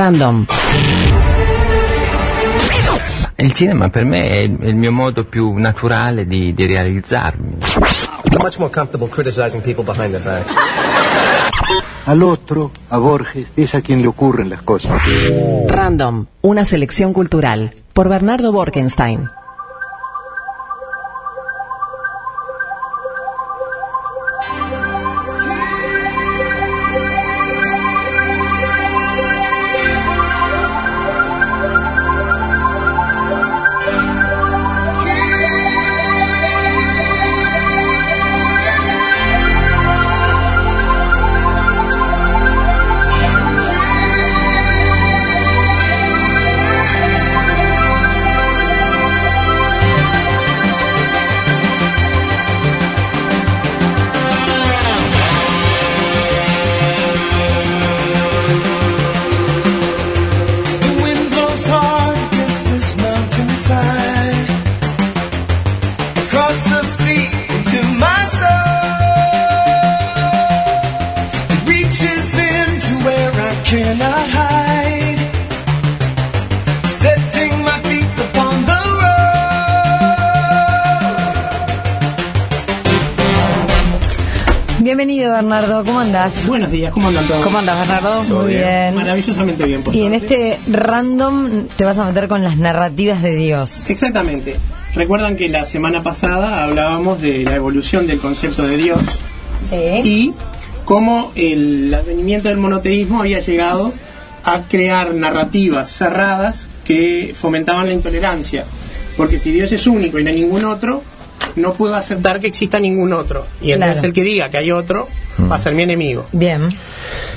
Random. Il cinema per me è il, mio modo più naturale di, di realizzarmi. I'm much more comfortable criticizing people behind their backs. Al otro, a Borges, es a quien le ocurren las cosas. Random, una selección cultural. Por Bernardo Borkenstein. Bienvenido Bernardo, ¿cómo andás? Buenos días, ¿cómo andan todos? ¿Cómo andas Bernardo? Muy bien. Maravillosamente bien, por Y en este random te vas a meter con las narrativas de Dios. Exactamente. Recuerdan que la semana pasada hablábamos de la evolución del concepto de Dios Sí. y cómo el advenimiento del monoteísmo había llegado a crear narrativas cerradas que fomentaban la intolerancia. Porque si Dios es único y no hay ningún otro, no puedo aceptar que exista ningún otro. Y entonces Claro. el que diga que hay otro va a ser mi enemigo. Bien.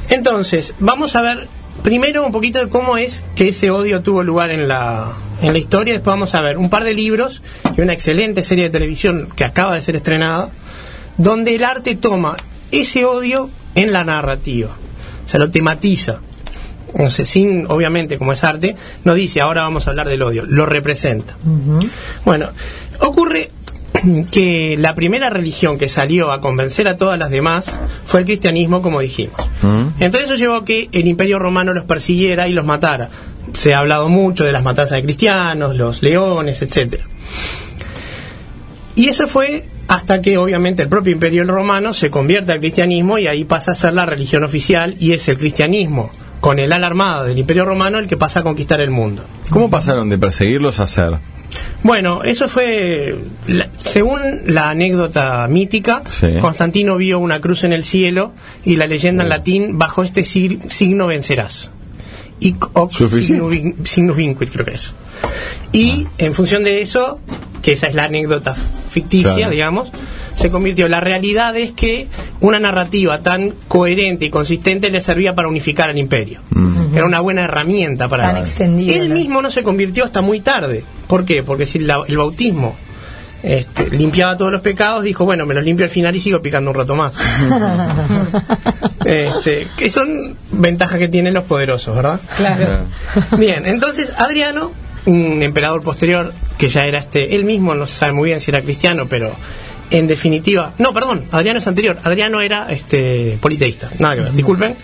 Entonces, vamos a ver primero un poquito de cómo es que ese odio tuvo lugar en la, en la historia. Después vamos a ver un par de libros y una excelente serie de televisión que acaba de ser estrenada, donde el arte toma ese odio en la narrativa. O sea, lo tematiza. No sé, sin, obviamente, como es arte, no dice ahora vamos a hablar del odio, lo representa. Bueno, ocurre que la primera religión que salió a convencer a todas las demás fue el cristianismo, como dijimos. Entonces eso llevó a que el imperio romano los persiguiera y los matara. Se ha hablado mucho de las matanzas de cristianos, los leones, etcétera. Y eso fue hasta que obviamente el propio imperio romano se convierte al cristianismo y ahí pasa a ser la religión oficial y es el cristianismo con el ala armada del imperio romano el que pasa a conquistar el mundo. ¿Cómo pasaron de perseguirlos a ser? Bueno, eso fue, la- según la anécdota mítica, Sí. Constantino vio una cruz en el cielo y la leyenda en latín, bajo este sig- signo vencerás. Signus vincuit, creo que es. Y en función de eso, que esa es la anécdota ficticia, Claro. digamos, se convirtió. La realidad es que una narrativa tan coherente y consistente le servía para unificar al imperio. Era una buena herramienta para... Tan extendida, Él ¿no? mismo no se convirtió hasta muy tarde. ¿Por qué? Porque si la- el bautismo este, limpiaba todos los pecados, dijo, bueno, me los limpio al final y sigo picando un rato más. este, que son ventajas que tienen los poderosos, ¿verdad? Claro. Bien, entonces Adriano, un emperador posterior que ya era este, él mismo no se sabe muy bien si era cristiano, pero en definitiva, no, perdón, Adriano es anterior, Adriano era este politeísta, nada que ver, disculpen,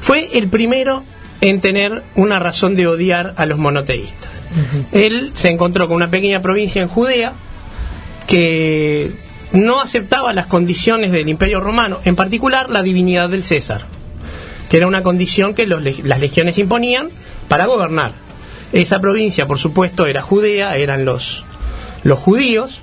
fue el primero en tener una razón de odiar a los monoteístas. Él se encontró con una pequeña provincia en Judea que no aceptaba las condiciones del Imperio Romano, en particular la divinidad del César que era una condición que los las legiones imponían para gobernar. Esa provincia, por supuesto, era Judea, eran los, los judíos,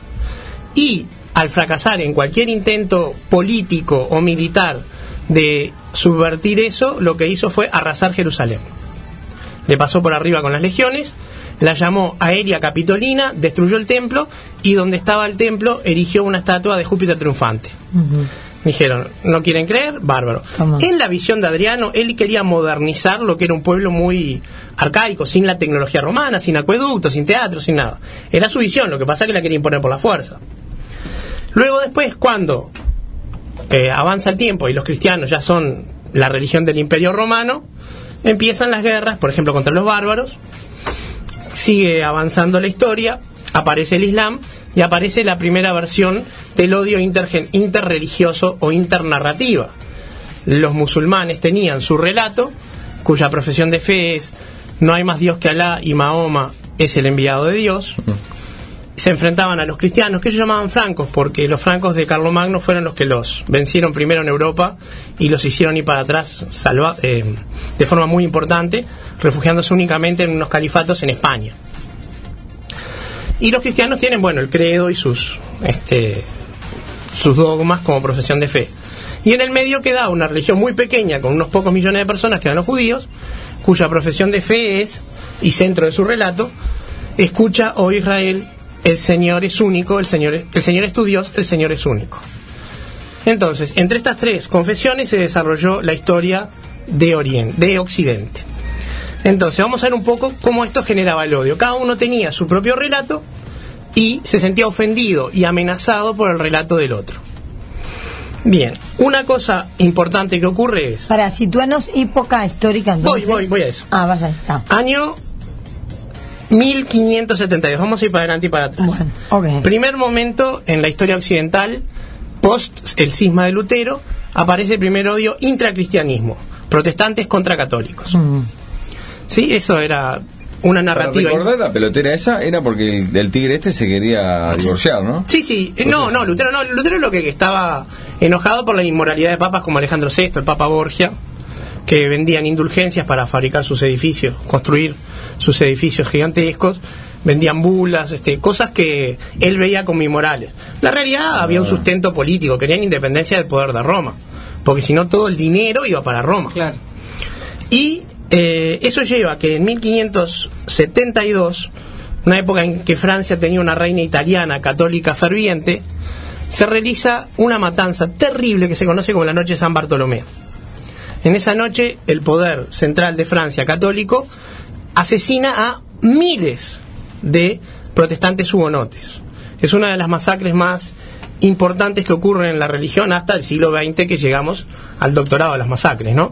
y al fracasar en cualquier intento político o militar de subvertir eso, lo que hizo fue arrasar Jerusalén. Le pasó por arriba con las legiones, la llamó Aérea Capitolina, destruyó el templo y donde estaba el templo erigió una estatua de Júpiter triunfante. Dijeron, ¿no quieren creer? Bárbaro. Toma. En la visión de Adriano, él quería modernizar lo que era un pueblo muy arcaico, sin la tecnología romana, sin acueductos, sin teatro, sin nada. Era su visión, lo que pasa es que la quería imponer por la fuerza. Luego después, cuando eh, avanza el tiempo y los cristianos ya son la religión del imperio romano, empiezan las guerras, por ejemplo, contra los bárbaros, sigue avanzando la historia, aparece el Islam y aparece la primera versión del odio interreligioso o internarrativa. Los musulmanes tenían su relato cuya profesión de fe es no hay más Dios que Alá y Mahoma es el enviado de Dios. Se enfrentaban a los cristianos, que ellos llamaban francos, porque los francos de Carlomagno fueron los que los vencieron primero en Europa y los hicieron ir para atrás eh, de forma muy importante, refugiándose únicamente en unos califatos en España. Y los cristianos tienen, bueno, el credo y sus, este, sus dogmas como profesión de fe. Y en el medio queda una religión muy pequeña, con unos pocos millones de personas, que eran los judíos, cuya profesión de fe es, y centro de su relato, escucha, oh Israel, el Señor es único, el Señor es, el Señor es tu Dios, el Señor es único. Entonces, entre estas tres confesiones se desarrolló la historia de Oriente, de Occidente. Entonces, vamos a ver un poco cómo esto generaba el odio. Cada uno tenía su propio relato y se sentía ofendido y amenazado por el relato del otro. Bien, una cosa importante que ocurre es, Para situarnos época histórica, Voy, entonces. voy, voy a eso. Ah, vas a está. año 1572, vamos a ir para adelante y para atrás. Bueno, ok. Primer momento en la historia occidental, post el cisma de Lutero, aparece el primer odio intracristianismo, protestantes contra católicos. Mm. Sí, eso era una Para narrativa. recordar la pelotera esa era porque el, el tigre este se quería divorciar, ¿no? Sí, sí, eh, no, no, Lutero no, Lutero lo que estaba enojado por la inmoralidad de papas como Alejandro VI, el Papa Borgia, que vendían indulgencias para fabricar sus edificios, construir sus edificios gigantescos, vendían bulas, este, cosas que él veía como inmorales. La realidad había un sustento político, querían independencia del poder de Roma, porque si no todo el dinero iba para Roma. Y eh, eso lleva a que en 1572, una época en que Francia tenía una reina italiana católica ferviente, se realiza una matanza terrible que se conoce como la Noche de San Bartolomé. En esa noche, el poder central de Francia católico asesina a miles de protestantes hugonotes. Es una de las masacres más importantes que ocurren en la religión hasta el siglo XX que llegamos al doctorado de las masacres, ¿no?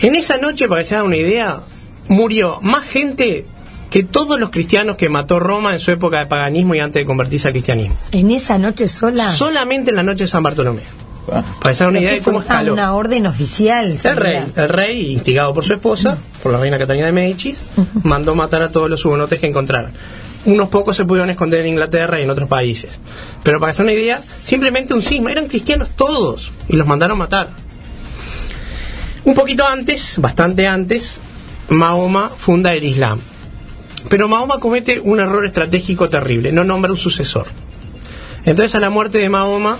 En esa noche, para que se hagan una idea, murió más gente que todos los cristianos que mató Roma en su época de paganismo y antes de convertirse al cristianismo. En esa noche sola. Solamente en la noche de San Bartolomé. Ah. Para hagan una Pero idea de cómo escaló. una orden oficial. El rey, el rey, instigado por su esposa, por la reina Catalina de Medici, mandó matar a todos los hugonotes que encontraran. Unos pocos se pudieron esconder en Inglaterra y en otros países. Pero para hagan una idea, simplemente un cisma. Eran cristianos todos y los mandaron matar. Un poquito antes, bastante antes, Mahoma funda el Islam. Pero Mahoma comete un error estratégico terrible, no nombra un sucesor. Entonces a la muerte de Mahoma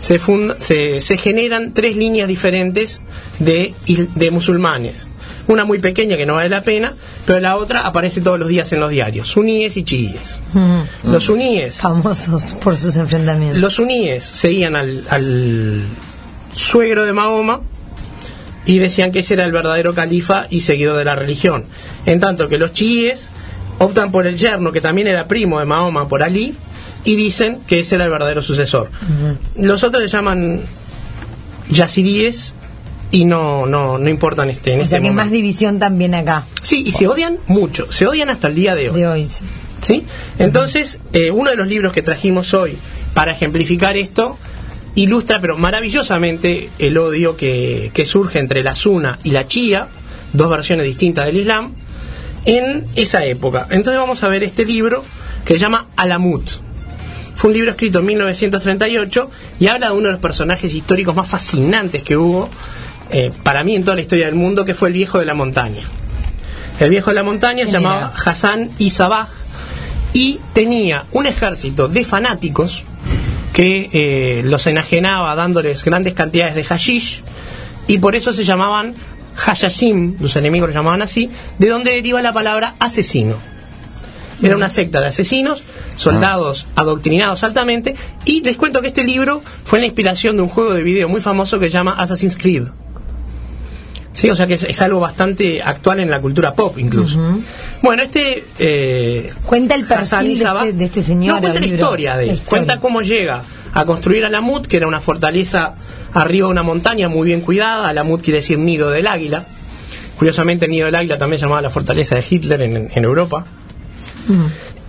se, funda- se, se generan tres líneas diferentes de, de musulmanes. Una muy pequeña que no vale la pena, pero la otra aparece todos los días en los diarios, suníes y chiíes. Mm. Los suníes Famosos por sus enfrentamientos. los suníes seguían al, al suegro de Mahoma y decían que ese era el verdadero califa y seguidor de la religión. En tanto que los chiíes optan por el yerno, que también era primo de Mahoma, por Ali, y dicen que ese era el verdadero sucesor. Los otros le llaman yazidíes y no, no, no importan este, en o ese sea que momento. más división también acá, Sí, y se odian mucho, se odian hasta el día de hoy. de hoy. sí. ¿Sí? Entonces, eh, uno de los libros que trajimos hoy para ejemplificar esto ilustra, pero maravillosamente, el odio que, que surge entre la Sunna y la Chía, dos versiones distintas del Islam, en esa época. Entonces vamos a ver este libro que se llama Alamut. Fue un libro escrito en 1938 y habla de uno de los personajes históricos más fascinantes que hubo eh, para mí en toda la historia del mundo, que fue el viejo de la montaña. El viejo de la montaña se ¿Quién llamaba? Hassan Isabah y tenía un ejército de fanáticos que eh, los enajenaba dándoles grandes cantidades de hashish y por eso se llamaban Hashashim, los enemigos los llamaban así, de donde deriva la palabra asesino. Era una secta de asesinos, soldados adoctrinados altamente, y les cuento que este libro fue la inspiración de un juego de video muy famoso que se llama Assassin's Creed. Sí, o sea que es, es algo bastante actual en la cultura pop incluso. Bueno, este... eh, Cuenta el perfil de este, de este señor. No, cuenta la historia de él. Historia. Cuenta cómo llega a construir Alamut, que era una fortaleza arriba de una montaña muy bien cuidada. Alamut quiere decir nido del águila. Curiosamente, el nido del águila también se llamaba la fortaleza de Hitler en, en Europa.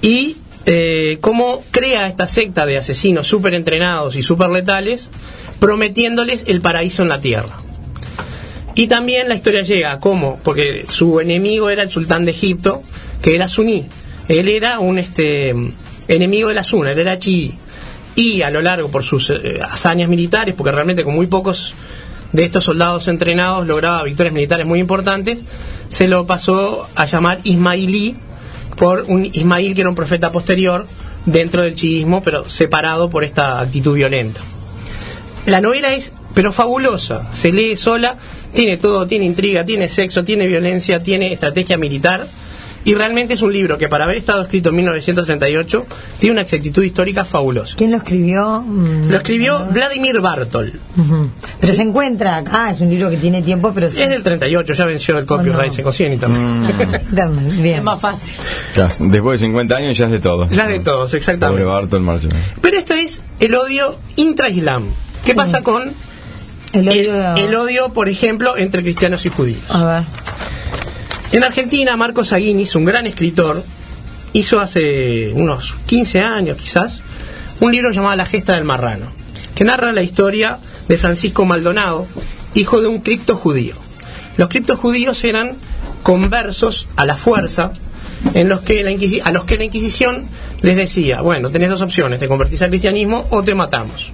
Y eh, cómo crea esta secta de asesinos súper entrenados y súper letales, prometiéndoles el paraíso en la tierra. Y también la historia llega, ¿cómo? Porque su enemigo era el sultán de Egipto, que era suní. Él era un este enemigo de la Sunna, él era chií. Y a lo largo, por sus eh, hazañas militares, porque realmente con muy pocos de estos soldados entrenados lograba victorias militares muy importantes, se lo pasó a llamar Ismailí por un Ismail que era un profeta posterior dentro del chiismo, pero separado por esta actitud violenta. La novela es, pero fabulosa, se lee sola, tiene todo, tiene intriga, tiene sexo, tiene violencia, tiene estrategia militar. Y realmente es un libro que para haber estado escrito en 1938 tiene una exactitud histórica fabulosa. ¿Quién lo escribió? Mm, Lo escribió Vladimir Bartol. ujú. Pero se encuentra acá, es un libro que tiene tiempo, pero se Es del 38, ya venció el copyright, Oh, no. se consigue en internet. Internet, Bien. Es más fácil. Ya, después de 50 años ya es de todo. Ya de todos, Pobre exactamente. Bartol Marshall. Pero esto es el odio intra-islam. ¿Qué pasa con El el, odio. el odio, por ejemplo, entre cristianos y judíos? A ver. En Argentina, Marcos Aguinis, un gran escritor, hizo hace unos 15 años quizás un libro llamado La gesta del marrano, que narra la historia de Francisco Maldonado, hijo de un cripto judío. Los criptos judíos eran conversos a la fuerza, en los que la a los que la Inquisición les decía, bueno, tenés dos opciones, te convertís al cristianismo o te matamos.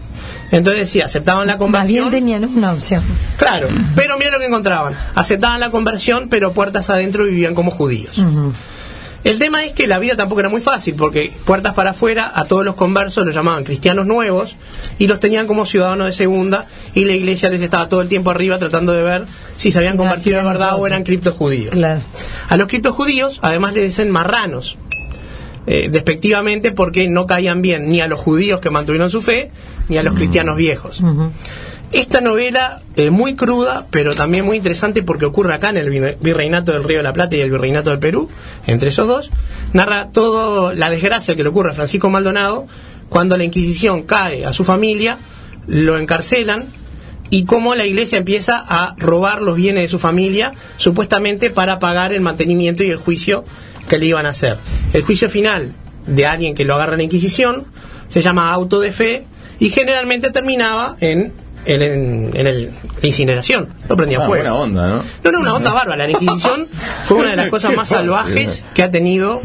Entonces decía, aceptaban la Más bien conversión. tenían una opción. Claro, pero mira lo que encontraban. Aceptaban la conversión, pero puertas adentro vivían como judíos. El tema es que la vida tampoco era muy fácil, porque puertas para afuera a todos los conversos los llamaban cristianos nuevos y los tenían como ciudadanos de segunda y la iglesia les estaba todo el tiempo arriba tratando de ver si se habían convertido de verdad o eran criptos judíos. Claro. A los criptos judíos además les dicen marranos, eh, despectivamente porque no caían bien ni a los judíos que mantuvieron su fe ni a los cristianos viejos. Esta novela, eh, muy cruda, pero también muy interesante porque ocurre acá en el virre- Virreinato del Río de la Plata y el Virreinato del Perú, entre esos dos, narra toda la desgracia que le ocurre a Francisco Maldonado cuando la Inquisición cae a su familia, lo encarcelan y cómo la iglesia empieza a robar los bienes de su familia, supuestamente para pagar el mantenimiento y el juicio que le iban a hacer. El juicio final de alguien que lo agarra en la Inquisición se llama auto de fe y generalmente terminaba en, en, en- en el- la incineración. Lo prendía Ah, fuego. buena onda, ¿no? No, no, una onda bárbara. La Inquisición fue una de las cosas más salvajes que ha tenido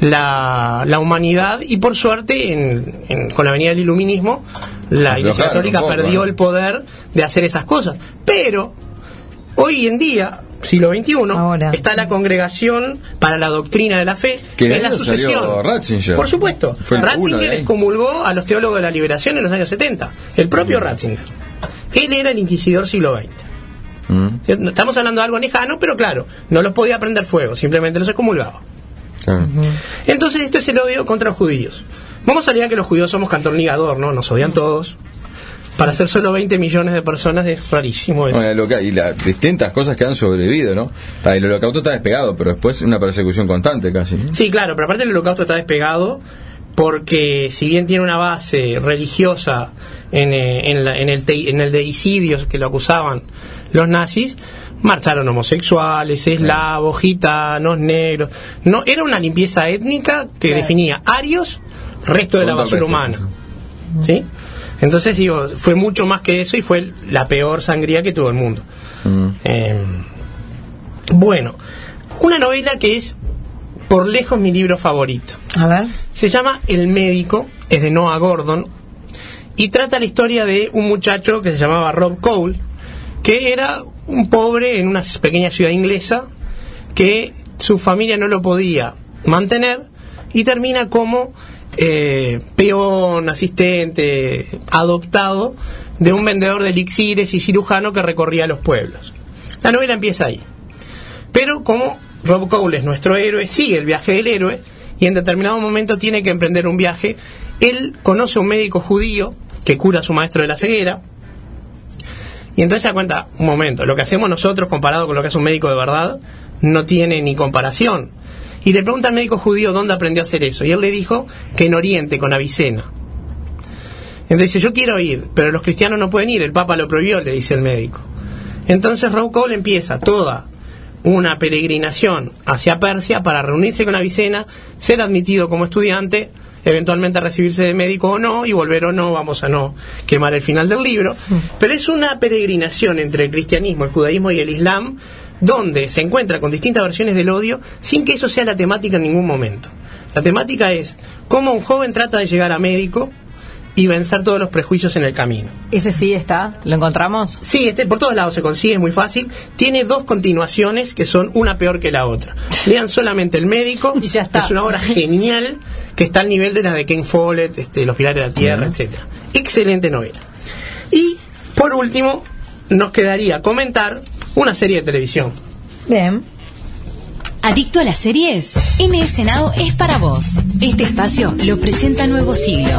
la, la humanidad y por suerte en- en- con la venida del iluminismo la Iglesia Católica perdió ¿no? el poder de hacer esas cosas. Pero hoy en día, siglo XXI, Ahora. está la Congregación para la Doctrina de la Fe, Que es la sucesión. Ratzinger. Por supuesto. Fue Ratzinger ahí. excomulgó a los teólogos de la liberación en los años 70. El propio Ratzinger. Él era el inquisidor siglo XX. Mm. Estamos hablando de algo lejano, pero claro, no los podía prender fuego, simplemente los excomulgaba. claro. Entonces esto es el odio contra los judíos. Vamos a ligar que los judíos somos cantón ligador, ¿no? Nos odian todos. Para ser solo 20 millones de personas es rarísimo eso. Bueno, y las distintas cosas que han sobrevivido, ¿no? Está, el holocausto está despegado, pero después una persecución constante casi. ¿no? Sí, claro, pero aparte el holocausto está despegado porque si bien tiene una base religiosa en, eh, en, la- en el, te- en el deicidio que lo acusaban los nazis, marcharon homosexuales, eslavos, gitanos, negros. No, era una limpieza étnica que definía arios, resto de la basura resto, humana. sí. Entonces digo, fue mucho más que eso y fue la peor sangría que tuvo el mundo. Mm. Eh, bueno, una novela que es por lejos mi libro favorito. A ver. Se llama El médico, es de Noah Gordon y trata la historia de un muchacho que se llamaba Rob Cole, que era un pobre en una pequeña ciudad inglesa que su familia no lo podía mantener y termina como eh, peón, asistente, adoptado de un vendedor de elixires y cirujano que recorría los pueblos. La novela empieza ahí. Pero como Rob Cole es nuestro héroe, sigue el viaje del héroe y en determinado momento tiene que emprender un viaje. Él conoce a un médico judío que cura a su maestro de la ceguera. Y entonces se da cuenta, un momento, lo que hacemos nosotros comparado con lo que hace un médico de verdad no tiene ni comparación. Y le pregunta al médico judío dónde aprendió a hacer eso. Y él le dijo que en Oriente, con Avicena. Entonces dice, yo quiero ir, pero los cristianos no pueden ir, el Papa lo prohibió, le dice el médico. Entonces Rob Cole empieza toda una peregrinación hacia Persia para reunirse con Avicena, ser admitido como estudiante eventualmente recibirse de médico o no, y volver o no, vamos a no quemar el final del libro. Pero es una peregrinación entre el cristianismo, el judaísmo y el islam, donde se encuentra con distintas versiones del odio, sin que eso sea la temática en ningún momento. La temática es cómo un joven trata de llegar a médico y vencer todos los prejuicios en el camino. Ese sí está, ¿lo encontramos? Sí, este por todos lados se consigue, es muy fácil. Tiene dos continuaciones que son una peor que la otra. Lean solamente El Médico, Y ya está. es una obra genial que está al nivel de las de Ken Follett, este, Los Pilares de la Tierra, etcétera. Excelente novela. Y por último, nos quedaría comentar una serie de televisión. Bien. ¿Adicto a las series? MS Now es para vos. Este espacio lo presenta Nuevo Siglo.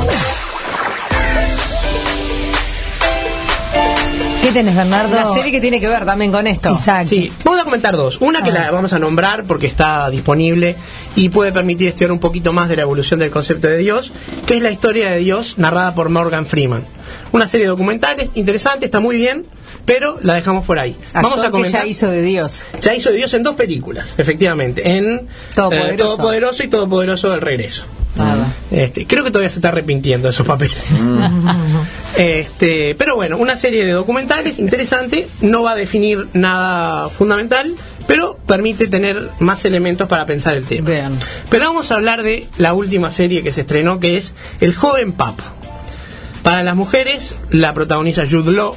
¿Qué tenés, Bernardo? La serie que tiene que ver también con esto. Exacto. Sí, vamos a comentar dos. Una que la vamos a nombrar porque está disponible y puede permitir estudiar un poquito más de la evolución del concepto de Dios, que es la historia de Dios narrada por Morgan Freeman. Una serie de documentales interesante, está muy bien, pero la dejamos por ahí. Actor vamos a que comentar. ya hizo de Dios. Ya hizo de Dios en dos películas, efectivamente, en Todopoderoso. eh, Todopoderoso y Todopoderoso del Regreso. Nada. Este, creo que todavía se está arrepintiendo de esos papeles. este, pero bueno, una serie de documentales interesante, no va a definir nada fundamental, pero permite tener más elementos para pensar el tema. Pero vamos a hablar de la última serie que se estrenó, que es El joven Papa. Para las mujeres la protagoniza Jude Law.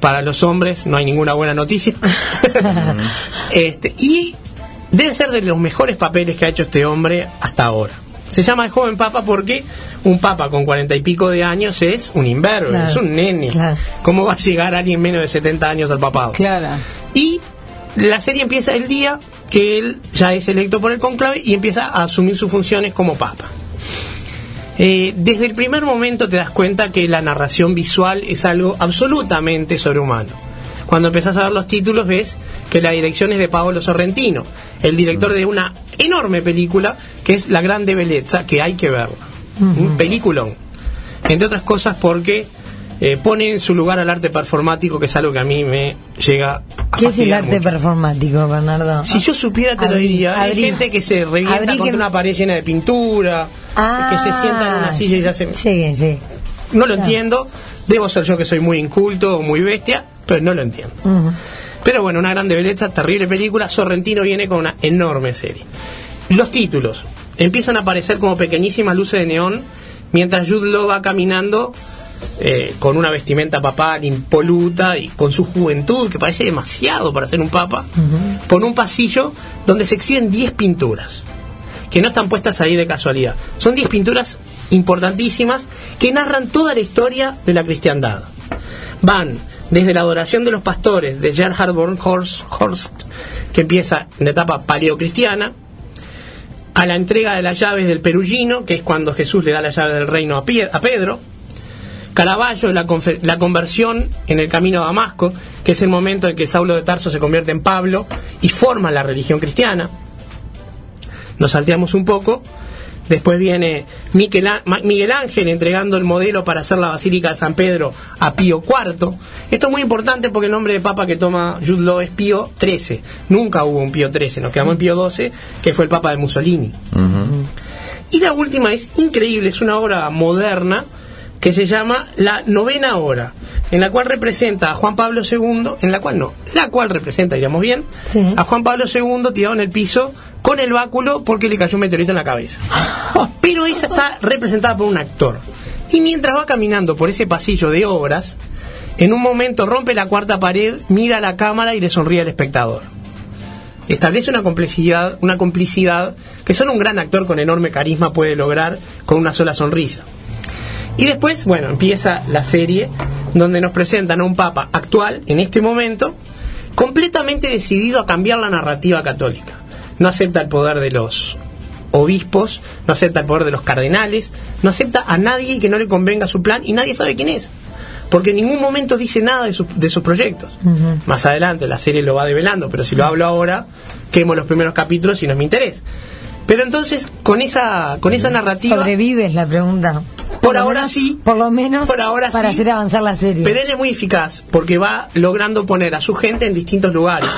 Para los hombres no hay ninguna buena noticia. este, y debe ser de los mejores papeles que ha hecho este hombre hasta ahora. Se llama el joven papa porque un papa con cuarenta y pico de años es un imberbe, Claro, es un nene. claro. ¿Cómo va a llegar alguien menos de 70 años al papado? Claro. Y la serie empieza el día que él ya es electo por el conclave y empieza a asumir sus funciones como papa. Eh, desde el primer momento te das cuenta que la narración visual es algo absolutamente sobrehumano. Cuando empezás a ver los títulos ves que la dirección es de Paolo Sorrentino, el director de una enorme película que es La Grande Belleza, que hay que verla. Un peliculón. Entre otras cosas porque eh, pone en su lugar al arte performático, que es algo que a mí me llega a ¿Qué es el arte mucho. performático, Bernardo? Si yo supiera te lo Abrí, diría. Hay gente que se revienta Abrí contra que- una pared llena de pintura, Ah, que se sienta en una silla y ya se... Sí, sí. No lo Claro. entiendo. Debo ser yo que soy muy inculto o muy bestia, pero no lo entiendo. Ujú. Pero bueno, una grande belleza, terrible película. Sorrentino viene con una enorme serie. Los títulos empiezan a aparecer como pequeñísimas luces de neón mientras Jude Law va caminando eh, con una vestimenta papal impoluta y con su juventud, que parece demasiado para ser un papa, por un pasillo donde se exhiben 10 pinturas que no están puestas ahí de casualidad. Son 10 pinturas importantísimas que narran toda la historia de la cristiandad. Van desde la adoración de los pastores de Gerhard von Horst, Horst, que empieza en la etapa paleocristiana, a la entrega de las llaves del Perugino, que es cuando Jesús le da la llave del reino a, Pie- a Pedro, Caravaggio, la, la conversión en el camino a Damasco, que es el momento en que Saulo de Tarso se convierte en Pablo y forma la religión cristiana. Nos salteamos un poco. Después viene Miquel, Miguel Ángel entregando el modelo para hacer la Basílica de San Pedro a Pío IV. Esto es muy importante porque el nombre de papa que toma Jude Law es Pío XIII. Nunca hubo un Pío XIII, nos quedamos en Pío XII, que fue el papa de Mussolini. Y la última es increíble, es una obra moderna que se llama La Novena Hora, en la cual representa a Juan Pablo II, en la cual no, la cual representa, diríamos bien, Sí. a Juan Pablo II tirado en el piso con el báculo porque le cayó un meteorito en la cabeza. Pero esa está representada por un actor. Y mientras va caminando por ese pasillo de obras, en un momento rompe la cuarta pared, mira a la cámara y le sonríe al espectador establece una complicidad, una complicidad que solo un gran actor con enorme carisma puede lograr con una sola sonrisa. Y después, bueno, empieza la serie donde nos presentan a un papa actual, en este momento, completamente decidido a cambiar la narrativa católica. No acepta el poder de los obispos, no acepta el poder de los cardenales, no acepta a nadie que no le convenga su plan y nadie sabe quién es. Porque en ningún momento dice nada de, sus- de sus proyectos. Más adelante la serie lo va develando, pero si lo hablo ahora, quemo los primeros capítulos y no es mi interés. Pero entonces, con esa, con esa narrativa... ¿Sobrevives la pregunta? Por ahora menos- sí. Por lo menos Por ahora para sí. hacer avanzar la serie. Pero él es muy eficaz porque va logrando poner a su gente en distintos lugares.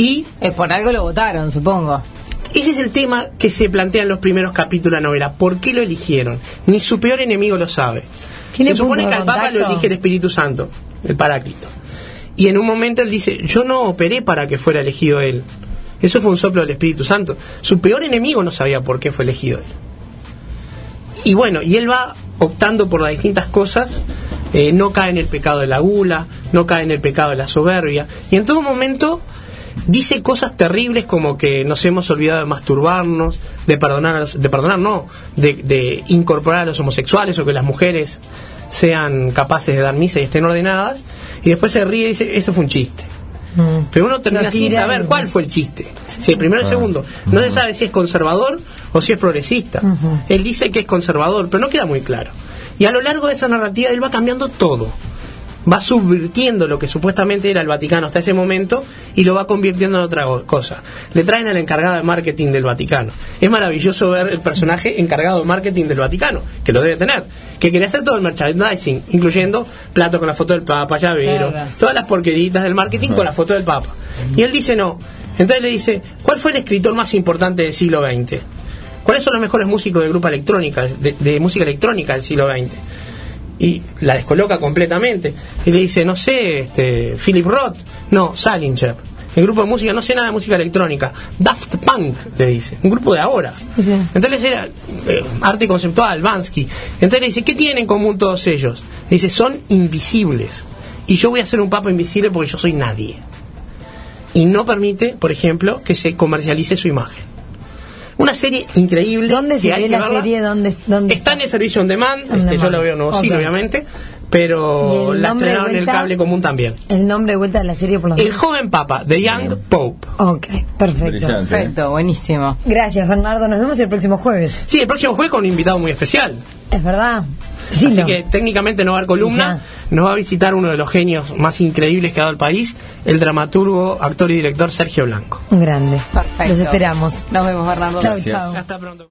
Y Eh, por algo lo votaron, supongo. Ese es el tema que se plantea en los primeros capítulos de la novela. ¿Por qué lo eligieron? Ni su peor enemigo lo sabe. ¿Tiene Se supone que al Papa lo elige el Espíritu Santo, el Paráclito. Y en un momento él dice, yo no operé para que fuera elegido él. Eso fue un soplo del Espíritu Santo. Su peor enemigo no sabía por qué fue elegido él. Y bueno, y él va optando por las distintas cosas, eh, no cae en el pecado de la gula, no cae en el pecado de la soberbia, y en todo momento dice cosas terribles como que nos hemos olvidado de masturbarnos, de perdonar, a los- de perdonar no, de, de incorporar a los homosexuales o que las mujeres sean capaces de dar misa y estén ordenadas, y después se ríe y dice, eso fue un chiste. Pero uno termina sin saber cuál fue el chiste. Si el primero y el segundo. No se sabe si es conservador o si es progresista. Él dice que es conservador, pero no queda muy claro. Y a lo largo de esa narrativa él va cambiando todo. Va subvirtiendo lo que supuestamente era el Vaticano hasta ese momento y lo va convirtiendo en otra cosa. Le traen al encargado de marketing del Vaticano. Es maravilloso ver el personaje encargado de marketing del Vaticano, que lo debe tener, que quería hacer todo el merchandising, incluyendo plato con la foto del Papa, llavero, todas las porqueritas del marketing con la foto del Papa. Y él dice no. Entonces le dice, ¿cuál fue el escritor más importante del siglo XX? ¿Cuáles son los mejores músicos de grupo electrónica, de, de música electrónica del siglo XX? Y la descoloca completamente. Y le dice, no sé, este, Philip Roth, no, Salinger. El grupo de música, no sé nada de música electrónica. Daft Punk, le dice. Un grupo de ahora. Entonces era eh, arte conceptual, Bansky. Entonces le dice, ¿qué tienen en común todos ellos? Le dice, son invisibles. Y yo voy a ser un papa invisible porque yo soy nadie. Y no permite, por ejemplo, que se comercialice su imagen. Una serie increíble. ¿Dónde se ve la verla. serie? ¿Dónde, dónde Está en el servicio on demand, On este, yo demand. lo veo en nuevo siglo, Ok. obviamente, ¿Y pero el la estrenaron en el vuelta? cable común también. El nombre de vuelta de la serie por los El joven papa, The Young Pope. Ok, perfecto. Brillante. ¿eh? Perfecto, buenísimo. Gracias, Bernardo. Nos vemos el próximo jueves. Sí, el próximo jueves con un invitado muy especial. Es verdad. Sí, Así no. que técnicamente no va a haber columna. Nos va a visitar uno de los genios más increíbles que ha dado el país, el dramaturgo, actor y director Sergio Blanco. Un grande. Perfecto. Los esperamos. Nos vemos, Bernardo. Chau, Gracias. chau. Hasta pronto.